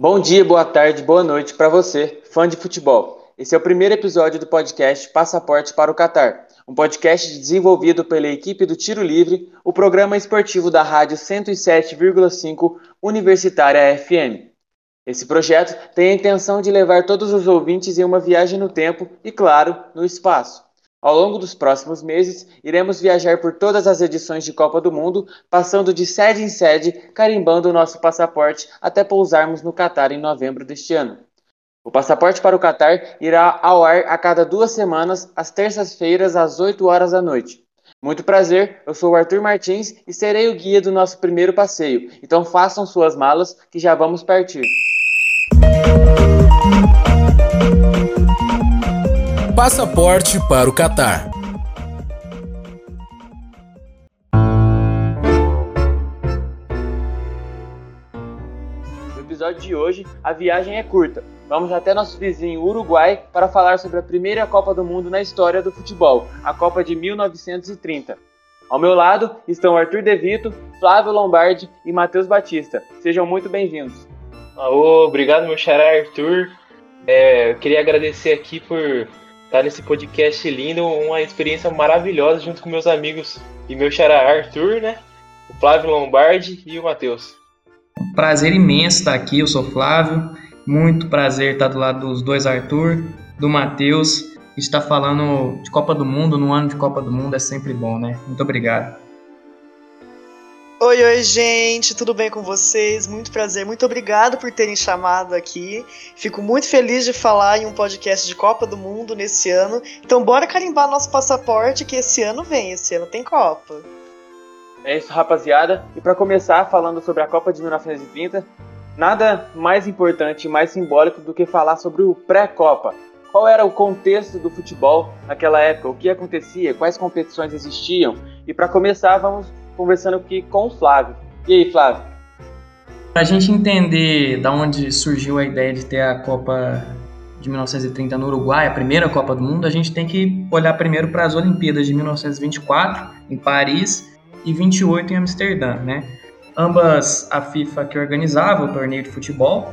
Bom dia, boa tarde, boa noite para você, fã de futebol. Esse é o primeiro episódio do podcast Passaporte para o Catar, um podcast desenvolvido pela equipe do Tiro Livre, o programa esportivo da Rádio 107,5 Universitária FM. Esse projeto tem a intenção de levar todos os ouvintes em uma viagem no tempo e, claro, no espaço. Ao longo dos próximos meses, iremos viajar por todas as edições de Copa do Mundo, passando de sede em sede, carimbando o nosso passaporte até pousarmos no Catar em novembro deste ano. O passaporte para o Catar irá ao ar a cada duas semanas, às terças-feiras, às 8 horas da noite. Muito prazer, eu sou o Arthur Martins e serei o guia do nosso primeiro passeio. Então façam suas malas que já vamos partir. Passaporte para o Catar. No episódio de hoje, a viagem é curta. Vamos até nosso vizinho Uruguai para falar sobre a primeira Copa do Mundo na história do futebol, a Copa de 1930. Ao meu lado estão Arthur De Vito, Flávio Lombardi e Matheus Batista. Sejam muito bem-vindos. obrigado, meu xará Arthur. É, eu queria agradecer aqui por estar nesse podcast lindo, uma experiência maravilhosa junto com meus amigos e meu xará Arthur, né? O Flávio Lombardi e o Matheus. Prazer imenso estar aqui, eu sou Flávio. Muito prazer estar do lado dos dois Arthur, do Matheus. Estar falando de Copa do Mundo no ano de Copa do Mundo é sempre bom, né? Muito obrigado. Oi, oi, gente, tudo bem com vocês? Muito prazer, muito obrigado por terem chamado aqui. Fico muito feliz de falar em um podcast de Copa do Mundo nesse ano. Então, bora carimbar nosso passaporte que esse ano vem, esse ano tem Copa. É isso, rapaziada. E para começar falando sobre a Copa de 1930, nada mais importante e mais simbólico do que falar sobre o pré-Copa. Qual era o contexto do futebol naquela época? O que acontecia? Quais competições existiam? E para começar, vamos conversando aqui com o Flávio. E aí, Flávio? Para a gente entender da onde surgiu a ideia de ter a Copa de 1930 no Uruguai, a primeira Copa do Mundo, a gente tem que olhar primeiro para as Olimpíadas de 1924 em Paris e 28 em Amsterdã, né? Ambas a FIFA que organizava o torneio de futebol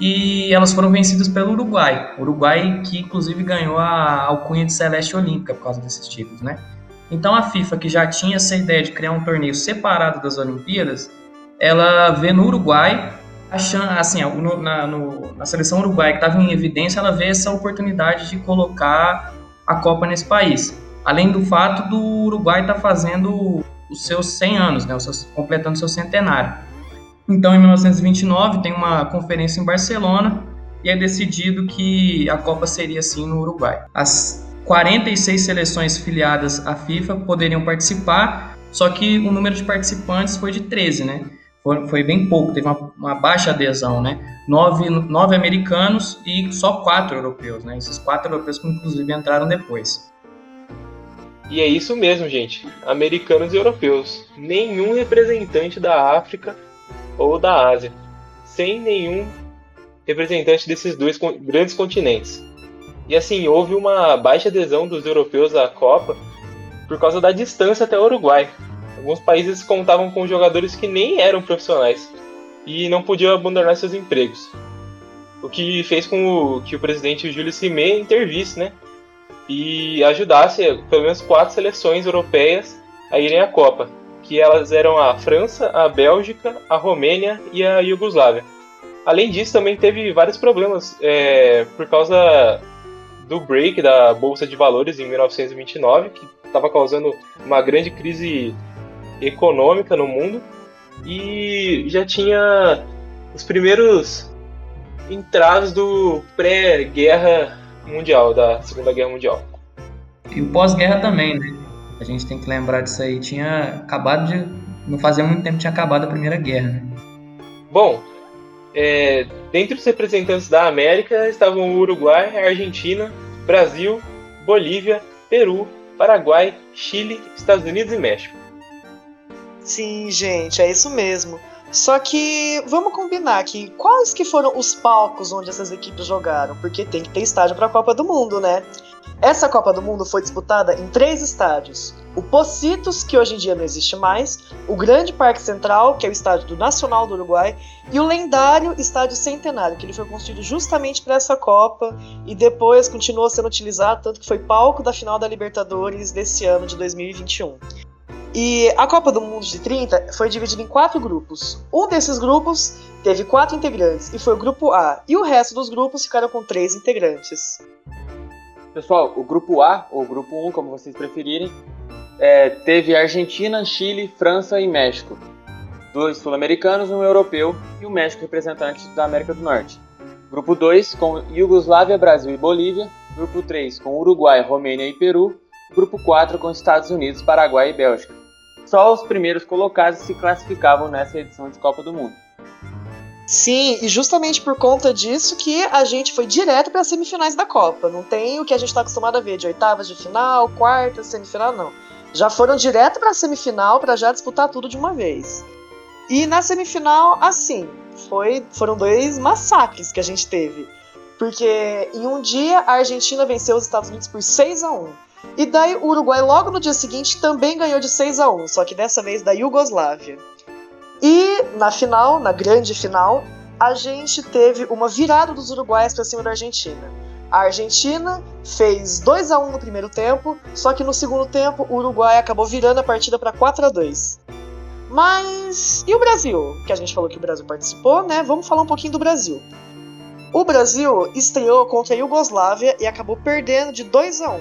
e elas foram vencidas pelo Uruguai. Uruguai que inclusive ganhou a alcunha de Celeste Olímpica por causa desses títulos, né? Então a FIFA, que já tinha essa ideia de criar um torneio separado das Olimpíadas, ela vê no Uruguai, achando, assim, no, na, no, na seleção uruguaia que estava em evidência, ela vê essa oportunidade de colocar a Copa nesse país. Além do fato do Uruguai estar tá fazendo os seus 100 anos, né, seus, completando seu centenário. Então, em 1929, tem uma conferência em Barcelona e é decidido que a Copa seria assim no Uruguai. As 46 seleções filiadas à FIFA poderiam participar, só que o número de participantes foi de 13, né? Foi, foi bem pouco, teve uma, uma, baixa adesão, né? Nove, nove americanos e só quatro europeus, né? Esses quatro europeus que inclusive entraram depois. E é isso mesmo, gente. Americanos e europeus. Nenhum representante da África ou da Ásia. Sem nenhum representante desses dois grandes continentes. E assim, houve uma baixa adesão dos europeus à Copa por causa da distância até o Uruguai. Alguns países contavam com jogadores que nem eram profissionais e não podiam abandonar seus empregos. O que fez com que o presidente Júlio Cimé intervisse, né? E ajudasse pelo menos quatro seleções europeias a irem à Copa, que elas eram a França, a Bélgica, a Romênia e a Iugoslávia. Além disso, também teve vários problemas é, por causa do break da bolsa de valores em 1929, que estava causando uma grande crise econômica no mundo, e já tinha os primeiros entraves do pré-guerra mundial, da Segunda Guerra Mundial. E o pós-guerra também, né? A gente tem que lembrar disso aí. Tinha acabado de. Não fazia muito tempo tinha acabado a Primeira Guerra, né? Bom, é, dentre os representantes da América estavam o Uruguai, a Argentina, Brasil, Bolívia, Peru, Paraguai, Chile, Estados Unidos e México. Sim, gente, é isso mesmo. Só que vamos combinar que quais que foram os palcos onde essas equipes jogaram, porque tem que ter estádio para a Copa do Mundo, né? Essa Copa do Mundo foi disputada em três estádios: o Pocitos, que hoje em dia não existe mais, o Grande Parque Central, que é o estádio do Nacional do Uruguai, e o lendário Estádio Centenário, que ele foi construído justamente para essa Copa e depois continuou sendo utilizado, tanto que foi palco da final da Libertadores desse ano de 2021. E a Copa do Mundo de 30 foi dividida em quatro grupos. Um desses grupos teve quatro integrantes, e foi o grupo A, e o resto dos grupos ficaram com três integrantes. Pessoal, o grupo A, ou grupo 1, como vocês preferirem, é, teve Argentina, Chile, França e México. Dois sul-americanos, um europeu e o México representante da América do Norte. Grupo 2 com Iugoslávia, Brasil e Bolívia. Grupo 3 com Uruguai, Romênia e Peru. Grupo 4 com Estados Unidos, Paraguai e Bélgica. Só os primeiros colocados se classificavam nessa edição de Copa do Mundo. Sim, e justamente por conta disso que a gente foi direto para as semifinais da Copa. Não tem o que a gente está acostumado a ver de oitavas de final, quartas, semifinal, não já foram direto para a semifinal para já disputar tudo de uma vez. E na semifinal, assim, foi, foram dois massacres que a gente teve. Porque em um dia a Argentina venceu os Estados Unidos por 6 a 1 E daí o Uruguai logo no dia seguinte também ganhou de 6 a 1 só que dessa vez da Iugoslávia. E na final, na grande final, a gente teve uma virada dos uruguaios para cima da Argentina. A Argentina fez 2 a 1 no primeiro tempo, só que no segundo tempo o Uruguai acabou virando a partida para 4 a 2. Mas e o Brasil? Que a gente falou que o Brasil participou, né? Vamos falar um pouquinho do Brasil. O Brasil estreou contra a Iugoslávia e acabou perdendo de 2 a 1.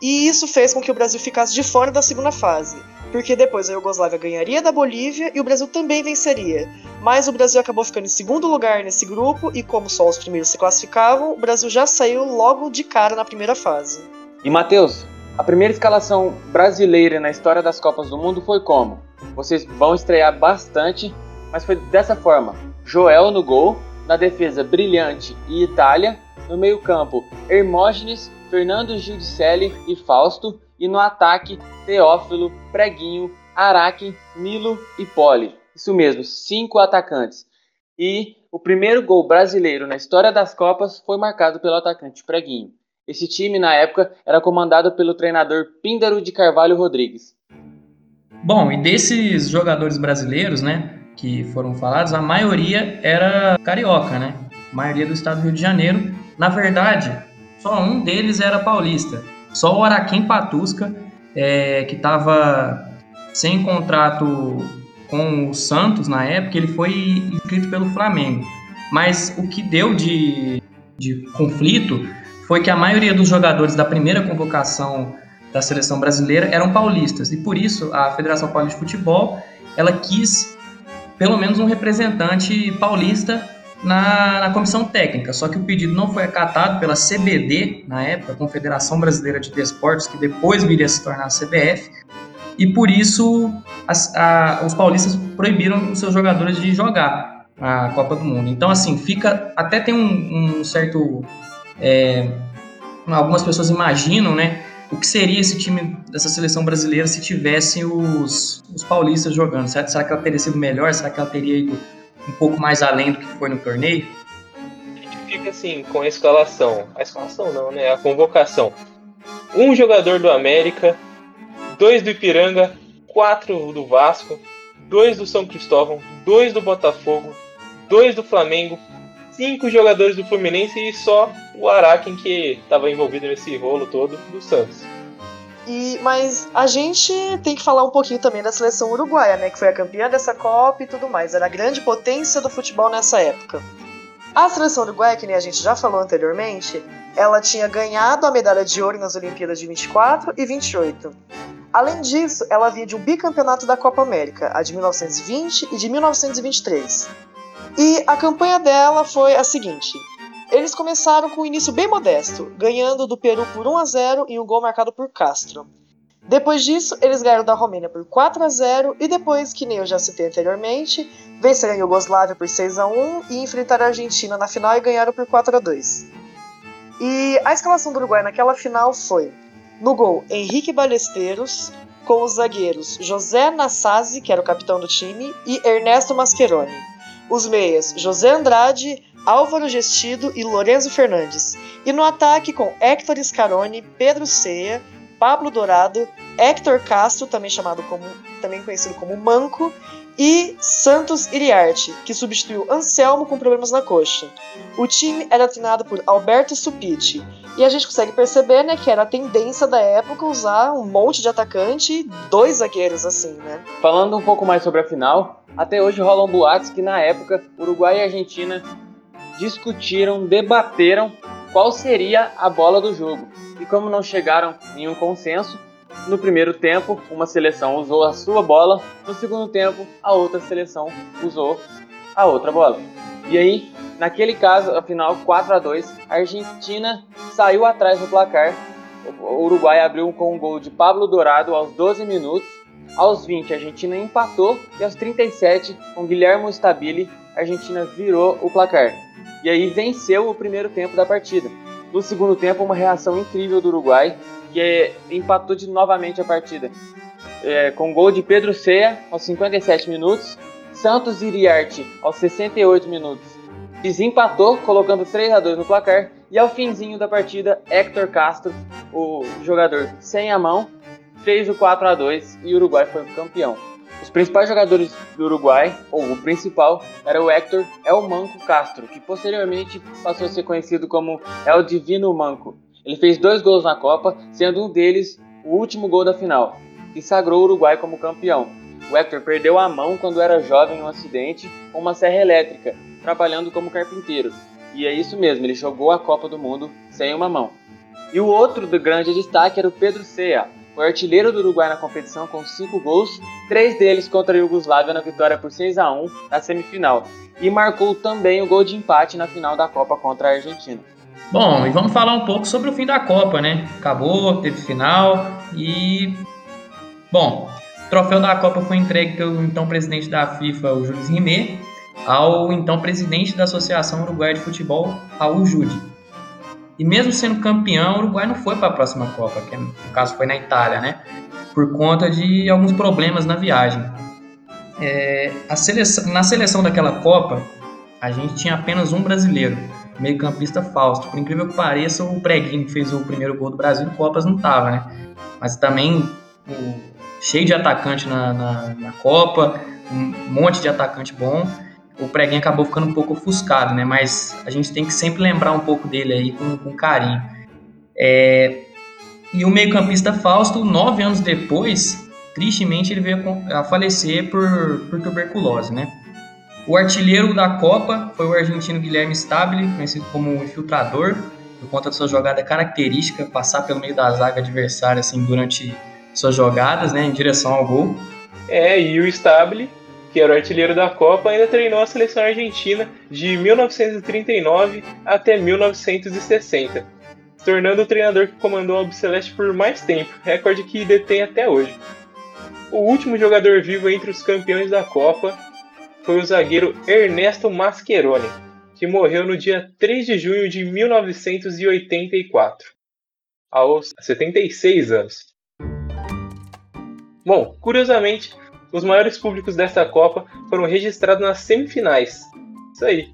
E isso fez com que o Brasil ficasse de fora da segunda fase porque depois a Iugoslávia ganharia da Bolívia e o Brasil também venceria. Mas o Brasil acabou ficando em segundo lugar nesse grupo e, como só os primeiros se classificavam, o Brasil já saiu logo de cara na primeira fase. E Matheus, a primeira escalação brasileira na história das Copas do Mundo foi como? Vocês vão estrear bastante, mas foi dessa forma: Joel no gol, na defesa Brilhante e Itália, no meio-campo Hermógenes, Fernando Giudicelli e Fausto, e no ataque Teófilo, Preguinho, Araque, Milo e Poli. Isso mesmo, cinco atacantes. E o primeiro gol brasileiro na história das Copas foi marcado pelo atacante Preguinho. Esse time, na época, era comandado pelo treinador Píndaro de Carvalho Rodrigues. Bom, e desses jogadores brasileiros, né, que foram falados, a maioria era carioca, né? A maioria do estado do Rio de Janeiro. Na verdade, só um deles era paulista. Só o Araquém Patusca, é, que estava sem contrato com o Santos na época, ele foi inscrito pelo Flamengo. Mas o que deu de, de conflito foi que a maioria dos jogadores da primeira convocação da seleção brasileira eram paulistas e por isso a Federação Paulista de Futebol ela quis pelo menos um representante paulista na, na comissão técnica, só que o pedido não foi acatado pela CBD, na época, Confederação Brasileira de Desportos, que depois viria a se tornar a CBF, e por isso as, a, os paulistas proibiram os seus jogadores de jogar a Copa do Mundo. Então, assim, fica. Até tem um, um certo. É, algumas pessoas imaginam, né? O que seria esse time dessa seleção brasileira se tivessem os, os paulistas jogando? Será, será que ela teria sido melhor? Será que ela teria ido um pouco mais além do que foi no torneio? A gente fica assim com a escalação. A escalação não, né? A convocação. Um jogador do América, dois do Ipiranga, quatro do Vasco, dois do São Cristóvão, dois do Botafogo, dois do Flamengo, cinco jogadores do Fluminense e só o Araken que estava envolvido nesse rolo todo do Santos. E, mas a gente tem que falar um pouquinho também da seleção uruguaia, né? Que foi a campeã dessa Copa e tudo mais. Era a grande potência do futebol nessa época. A seleção uruguaia, que nem a gente já falou anteriormente, ela tinha ganhado a medalha de ouro nas Olimpíadas de 24 e 28. Além disso, ela vinha de um bicampeonato da Copa América, a de 1920 e de 1923. E a campanha dela foi a seguinte: eles começaram com um início bem modesto, ganhando do Peru por 1 a 0 e um gol marcado por Castro. Depois disso, eles ganharam da Romênia por 4 a 0 e depois, que nem eu já citei anteriormente, venceram a Iugoslávia por 6 a 1 e enfrentaram a Argentina na final e ganharam por 4 a 2. E a escalação do Uruguai naquela final foi: no gol, Henrique Balesteiros, com os zagueiros José Nassasi, que era o capitão do time, e Ernesto Mascheroni. Os meias, José Andrade, Álvaro Gestido e Lorenzo Fernandes. E no ataque com Héctor Scaroni, Pedro Ceia, Pablo Dourado, Héctor Castro, também chamado como também conhecido como Manco, e Santos Iriarte, que substituiu Anselmo com problemas na coxa. O time era treinado por Alberto Supiti, e a gente consegue perceber né, que era a tendência da época usar um monte de atacante e dois zagueiros assim, né? Falando um pouco mais sobre a final, até hoje rolam boatos que na época Uruguai e Argentina discutiram, debateram qual seria a bola do jogo. E como não chegaram em um consenso, no primeiro tempo, uma seleção usou a sua bola, no segundo tempo, a outra seleção usou a outra bola. E aí, naquele caso, afinal 4 a 2, a Argentina saiu atrás do placar. O Uruguai abriu com um gol de Pablo Dourado aos 12 minutos. Aos 20, a Argentina empatou e aos 37, com Guilherme Stabile, a Argentina virou o placar. E aí venceu o primeiro tempo da partida. No segundo tempo, uma reação incrível do Uruguai, que empatou de novamente a partida. É, com gol de Pedro Ceia aos 57 minutos, Santos Iriarte aos 68 minutos. Desempatou, colocando 3 a 2 no placar, e ao finzinho da partida, Héctor Castro, o jogador sem a mão, fez o 4 a 2 e o Uruguai foi campeão. Os principais jogadores do Uruguai, ou o principal, era o Héctor El Manco Castro, que posteriormente passou a ser conhecido como El Divino Manco. Ele fez dois gols na Copa, sendo um deles o último gol da final, que sagrou o Uruguai como campeão. O Hector perdeu a mão quando era jovem em um acidente com uma serra elétrica, trabalhando como carpinteiro. E é isso mesmo, ele jogou a Copa do Mundo sem uma mão. E o outro grande destaque era o Pedro Cea, o artilheiro do Uruguai na competição com cinco gols, três deles contra a Iugoslávia na vitória por 6 a 1 na semifinal, e marcou também o gol de empate na final da Copa contra a Argentina. Bom, e vamos falar um pouco sobre o fim da Copa, né? Acabou, teve final e. Bom, o troféu da Copa foi entregue pelo então presidente da FIFA, o Jules Rimet, ao então presidente da Associação Uruguaia de Futebol, Raul Jude. E mesmo sendo campeão, o Uruguai não foi para a próxima Copa, que no caso foi na Itália, né? Por conta de alguns problemas na viagem. É, seleção, na seleção daquela Copa, a gente tinha apenas um brasileiro, meio-campista Fausto. Por incrível que pareça, o Preguinho que fez o primeiro gol do Brasil em Copas não tava, né? Mas também o, cheio de atacante na, na, na, Copa, um monte de atacante bom. O Preguinho acabou ficando um pouco ofuscado, né? Mas a gente tem que sempre lembrar um pouco dele aí com, com carinho. É, e o meio-campista Fausto, nove anos depois, tristemente ele veio a falecer por, por tuberculose, né? O artilheiro da Copa foi o argentino Guilherme Stabile, conhecido como infiltrador, por conta de sua jogada característica, passar pelo meio da zaga adversária assim, durante suas jogadas, né, em direção ao gol. É, e o Stabile, que era o artilheiro da Copa, ainda treinou a seleção argentina de 1939 até 1960, se tornando o treinador que comandou a Albiceleste por mais tempo, recorde que detém até hoje. O último jogador vivo entre os campeões da Copa foi o zagueiro Ernesto Mascheroni, que morreu no dia 3 de junho de 1984, aos 76 anos. Bom, curiosamente, os maiores públicos desta Copa foram registrados nas semifinais. Isso aí.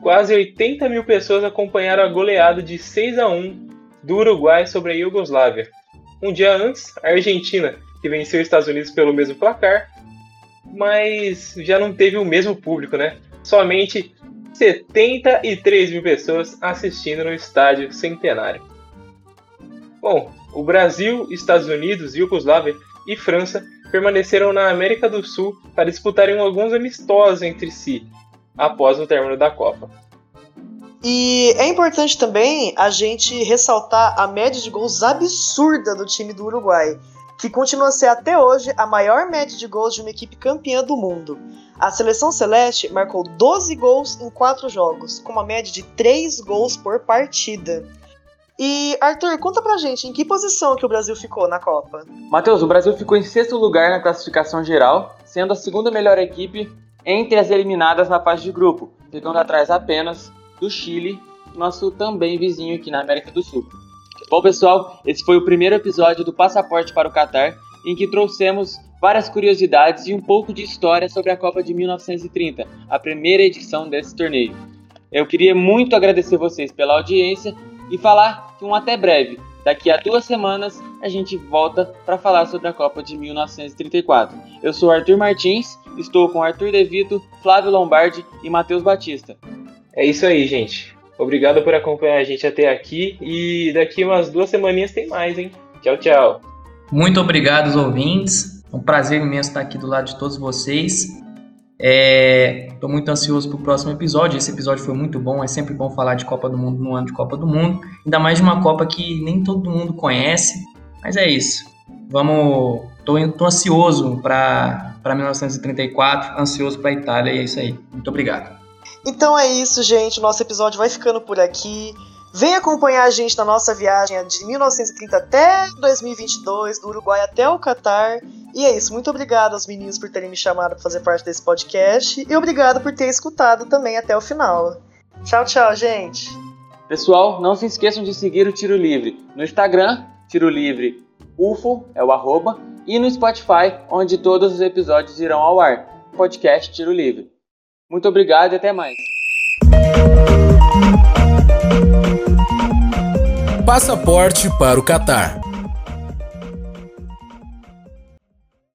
Quase 80 mil pessoas acompanharam a goleada de 6 a 1 do Uruguai sobre a Iugoslávia. Um dia antes, a Argentina, que venceu os Estados Unidos pelo mesmo placar, mas já não teve o mesmo público, né? Somente 73 mil pessoas assistindo no estádio centenário. Bom, o Brasil, Estados Unidos, Iugoslávia e França permaneceram na América do Sul para disputarem alguns amistosos entre si após o término da Copa. E é importante também a gente ressaltar a média de gols absurda do time do Uruguai que continua a ser até hoje a maior média de gols de uma equipe campeã do mundo. A seleção celeste marcou 12 gols em 4 jogos, com uma média de 3 gols por partida. E Arthur, conta pra gente em que posição que o Brasil ficou na Copa. Matheus, o Brasil ficou em sexto lugar na classificação geral, sendo a segunda melhor equipe entre as eliminadas na fase de grupo, ficando atrás apenas do Chile, nosso também vizinho aqui na América do Sul. Bom, pessoal, esse foi o primeiro episódio do Passaporte para o Catar, em que trouxemos várias curiosidades e um pouco de história sobre a Copa de 1930, a primeira edição desse torneio. Eu queria muito agradecer vocês pela audiência e falar que um até breve. Daqui a duas semanas a gente volta para falar sobre a Copa de 1934. Eu sou Arthur Martins, estou com Arthur Devito, Flávio Lombardi e Matheus Batista. É isso aí, gente. Obrigado por acompanhar a gente até aqui e daqui umas duas semaninhas tem mais, hein? Tchau, tchau. Muito obrigado aos ouvintes. É um prazer imenso estar aqui do lado de todos vocês. Estou é, muito ansioso para o próximo episódio. Esse episódio foi muito bom. É sempre bom falar de Copa do Mundo no ano de Copa do Mundo. Ainda mais de uma Copa que nem todo mundo conhece. Mas é isso. Vamos. Estou ansioso para 1934, ansioso para a Itália e é isso aí. Muito obrigado. Então é isso, gente. Nosso episódio vai ficando por aqui. Vem acompanhar a gente na nossa viagem de 1930 até 2022, do Uruguai até o Catar. E é isso. Muito obrigado aos meninos por terem me chamado para fazer parte desse podcast. E obrigado por ter escutado também até o final. Tchau, tchau, gente. Pessoal, não se esqueçam de seguir o Tiro Livre no Instagram, Tiro Livre UFO, é o arroba, e no Spotify, onde todos os episódios irão ao ar. Podcast Tiro Livre. Muito obrigado e até mais. Passaporte para o Catar.